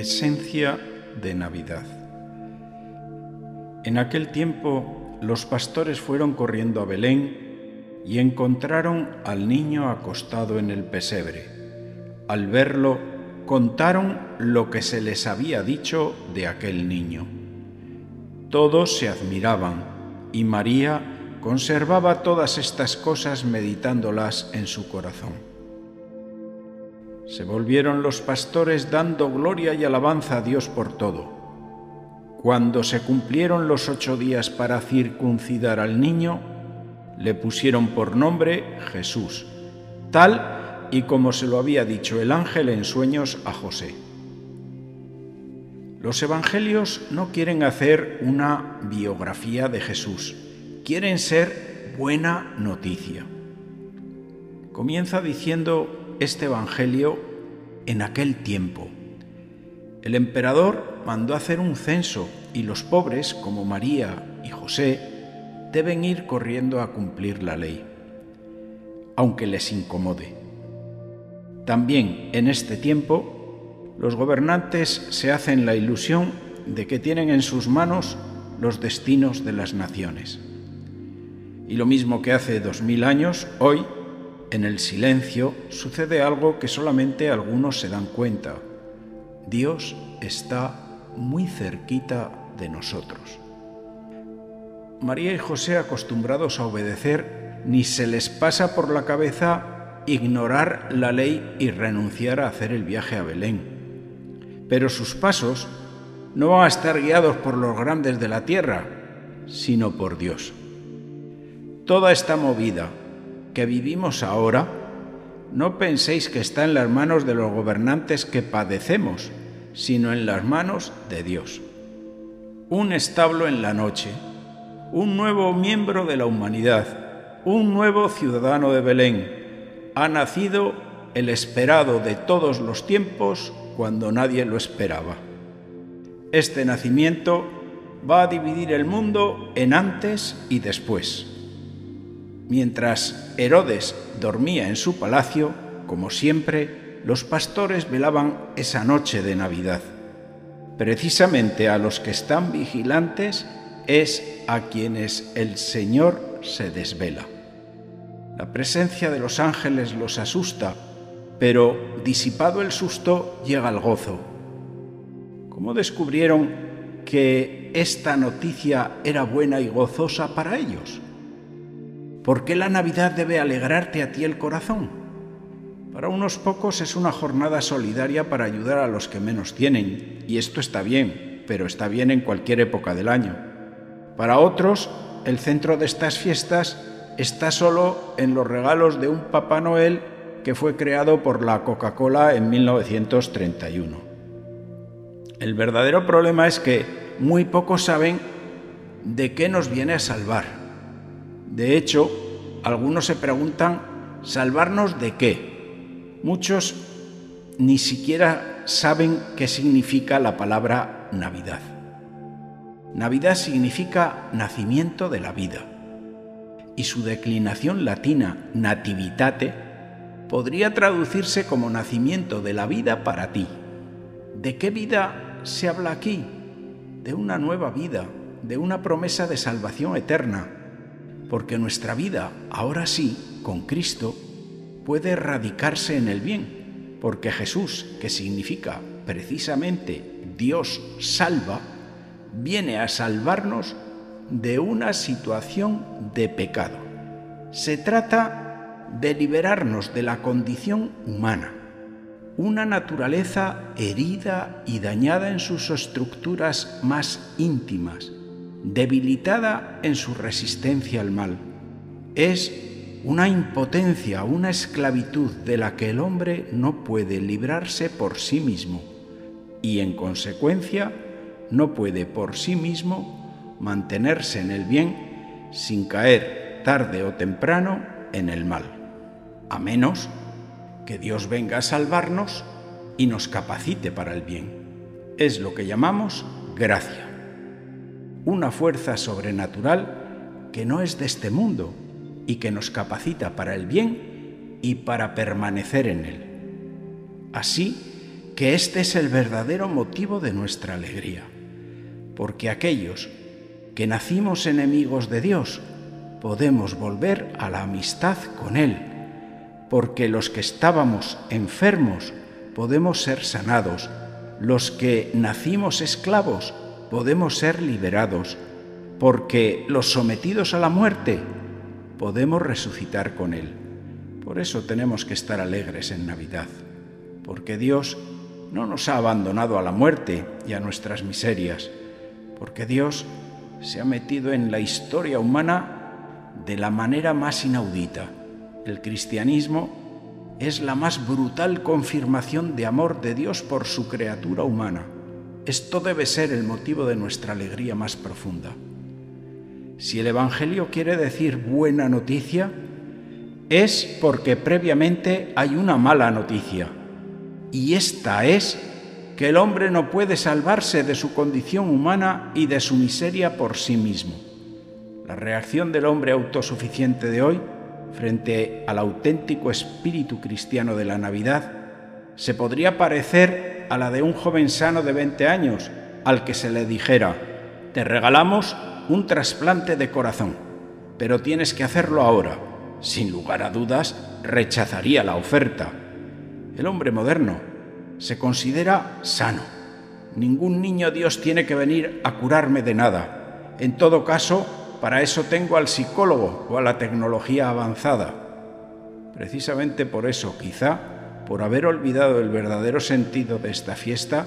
Esencia de Navidad. En aquel tiempo los pastores fueron corriendo a Belén y encontraron al niño acostado en el pesebre. Al verlo, contaron lo que se les había dicho de aquel niño. Todos se admiraban y María conservaba todas estas cosas meditándolas en su corazón. Se volvieron los pastores dando gloria y alabanza a Dios por todo. Cuando se cumplieron los ocho días para circuncidar al niño, le pusieron por nombre Jesús, tal y como se lo había dicho el ángel en sueños a José. Los evangelios no quieren hacer una biografía de Jesús, quieren ser buena noticia. Comienza diciendo este Evangelio en aquel tiempo. El emperador mandó hacer un censo y los pobres, como María y José, deben ir corriendo a cumplir la ley, aunque les incomode. También en este tiempo, los gobernantes se hacen la ilusión de que tienen en sus manos los destinos de las naciones. Y lo mismo que hace dos mil años, hoy en el silencio sucede algo que solamente algunos se dan cuenta. Dios está muy cerquita de nosotros. María y José, acostumbrados a obedecer, ni se les pasa por la cabeza ignorar la ley y renunciar a hacer el viaje a Belén. Pero sus pasos no van a estar guiados por los grandes de la tierra, sino por Dios. Toda esta movida, que vivimos ahora, no penséis que está en las manos de los gobernantes que padecemos, sino en las manos de Dios. Un establo en la noche, un nuevo miembro de la humanidad, un nuevo ciudadano de Belén. Ha nacido el esperado de todos los tiempos cuando nadie lo esperaba. Este nacimiento va a dividir el mundo en antes y después. Mientras Herodes dormía en su palacio, como siempre, los pastores velaban esa noche de Navidad. Precisamente a los que están vigilantes es a quienes el Señor se desvela. La presencia de los ángeles los asusta, pero disipado el susto llega el gozo. ¿Cómo descubrieron que esta noticia era buena y gozosa para ellos? ¿Por qué la Navidad debe alegrarte a ti el corazón? Para unos pocos es una jornada solidaria para ayudar a los que menos tienen, y esto está bien, pero está bien en cualquier época del año. Para otros, el centro de estas fiestas está solo en los regalos de un Papá Noel que fue creado por la Coca-Cola en 1931. El verdadero problema es que muy pocos saben de qué nos viene a salvar de hecho, algunos se preguntan, ¿salvarnos de qué? Muchos ni siquiera saben qué significa la palabra Navidad. Navidad significa nacimiento de la vida y su declinación latina nativitate podría traducirse como nacimiento de la vida para ti. ¿De qué vida se habla aquí? De una nueva vida, de una promesa de salvación eterna porque nuestra vida, ahora sí, con Cristo, puede radicarse en el bien, porque Jesús, que significa precisamente Dios salva, viene a salvarnos de una situación de pecado. Se trata de liberarnos de la condición humana, una naturaleza herida y dañada en sus estructuras más íntimas, debilitada en su resistencia al mal. Es una impotencia, una esclavitud de la que el hombre no puede librarse por sí mismo y en consecuencia no puede por sí mismo mantenerse en el bien sin caer tarde o temprano en el mal, a menos que Dios venga a salvarnos y nos capacite para el bien. Es lo que llamamos gracia una fuerza sobrenatural que no es de este mundo y que nos capacita para el bien y para permanecer en él. Así que este es el verdadero motivo de nuestra alegría, porque aquellos que nacimos enemigos de Dios podemos volver a la amistad con Él, porque los que estábamos enfermos podemos ser sanados, los que nacimos esclavos podemos ser liberados, porque los sometidos a la muerte podemos resucitar con Él. Por eso tenemos que estar alegres en Navidad, porque Dios no nos ha abandonado a la muerte y a nuestras miserias, porque Dios se ha metido en la historia humana de la manera más inaudita. El cristianismo es la más brutal confirmación de amor de Dios por su criatura humana. Esto debe ser el motivo de nuestra alegría más profunda. Si el Evangelio quiere decir buena noticia, es porque previamente hay una mala noticia. Y esta es que el hombre no puede salvarse de su condición humana y de su miseria por sí mismo. La reacción del hombre autosuficiente de hoy frente al auténtico espíritu cristiano de la Navidad se podría parecer a la de un joven sano de 20 años al que se le dijera, te regalamos un trasplante de corazón, pero tienes que hacerlo ahora. Sin lugar a dudas, rechazaría la oferta. El hombre moderno se considera sano. Ningún niño Dios tiene que venir a curarme de nada. En todo caso, para eso tengo al psicólogo o a la tecnología avanzada. Precisamente por eso, quizá, por haber olvidado el verdadero sentido de esta fiesta,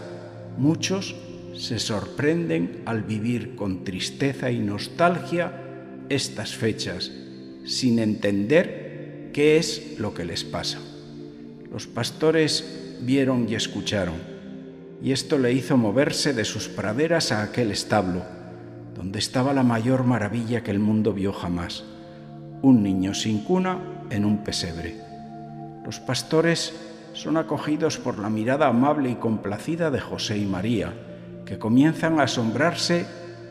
muchos se sorprenden al vivir con tristeza y nostalgia estas fechas, sin entender qué es lo que les pasa. Los pastores vieron y escucharon, y esto le hizo moverse de sus praderas a aquel establo, donde estaba la mayor maravilla que el mundo vio jamás, un niño sin cuna en un pesebre. Los pastores son acogidos por la mirada amable y complacida de José y María, que comienzan a asombrarse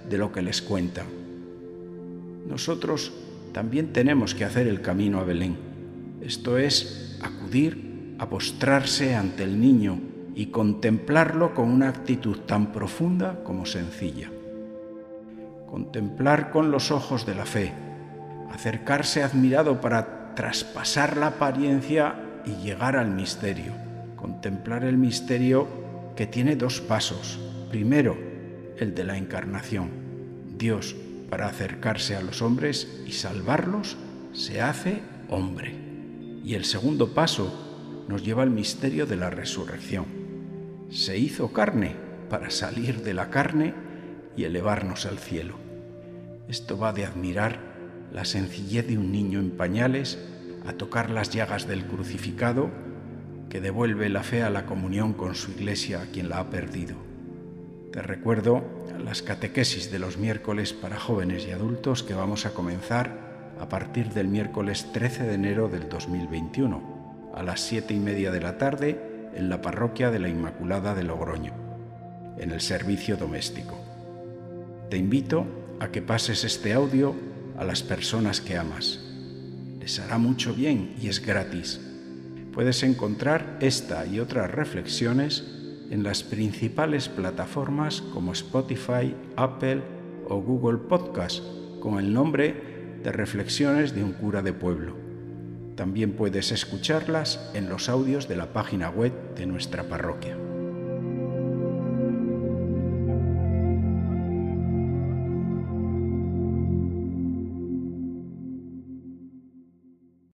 de lo que les cuentan. Nosotros también tenemos que hacer el camino a Belén, esto es, acudir a postrarse ante el niño y contemplarlo con una actitud tan profunda como sencilla. Contemplar con los ojos de la fe, acercarse admirado para traspasar la apariencia y llegar al misterio, contemplar el misterio que tiene dos pasos, Primero, el de la encarnación. Dios, para acercarse a los hombres y salvarlos, se hace hombre. Y el segundo paso nos lleva al misterio de la resurrección. Se hizo carne para salir de la carne y elevarnos al cielo. Esto va de admirar la sencillez de un niño en pañales a tocar las llagas del crucificado que devuelve la fe a la comunión con su iglesia a quien la ha perdido. Te recuerdo las catequesis de los miércoles para jóvenes y adultos que vamos a comenzar a partir del miércoles 13 de enero del 2021 a las siete y media de la tarde en la parroquia de la Inmaculada de Logroño, en el servicio doméstico. Te invito a que pases este audio a las personas que amas. Les hará mucho bien y es gratis. Puedes encontrar esta y otras reflexiones en las principales plataformas como Spotify, Apple o Google Podcast con el nombre de Reflexiones de un cura de pueblo. También puedes escucharlas en los audios de la página web de nuestra parroquia.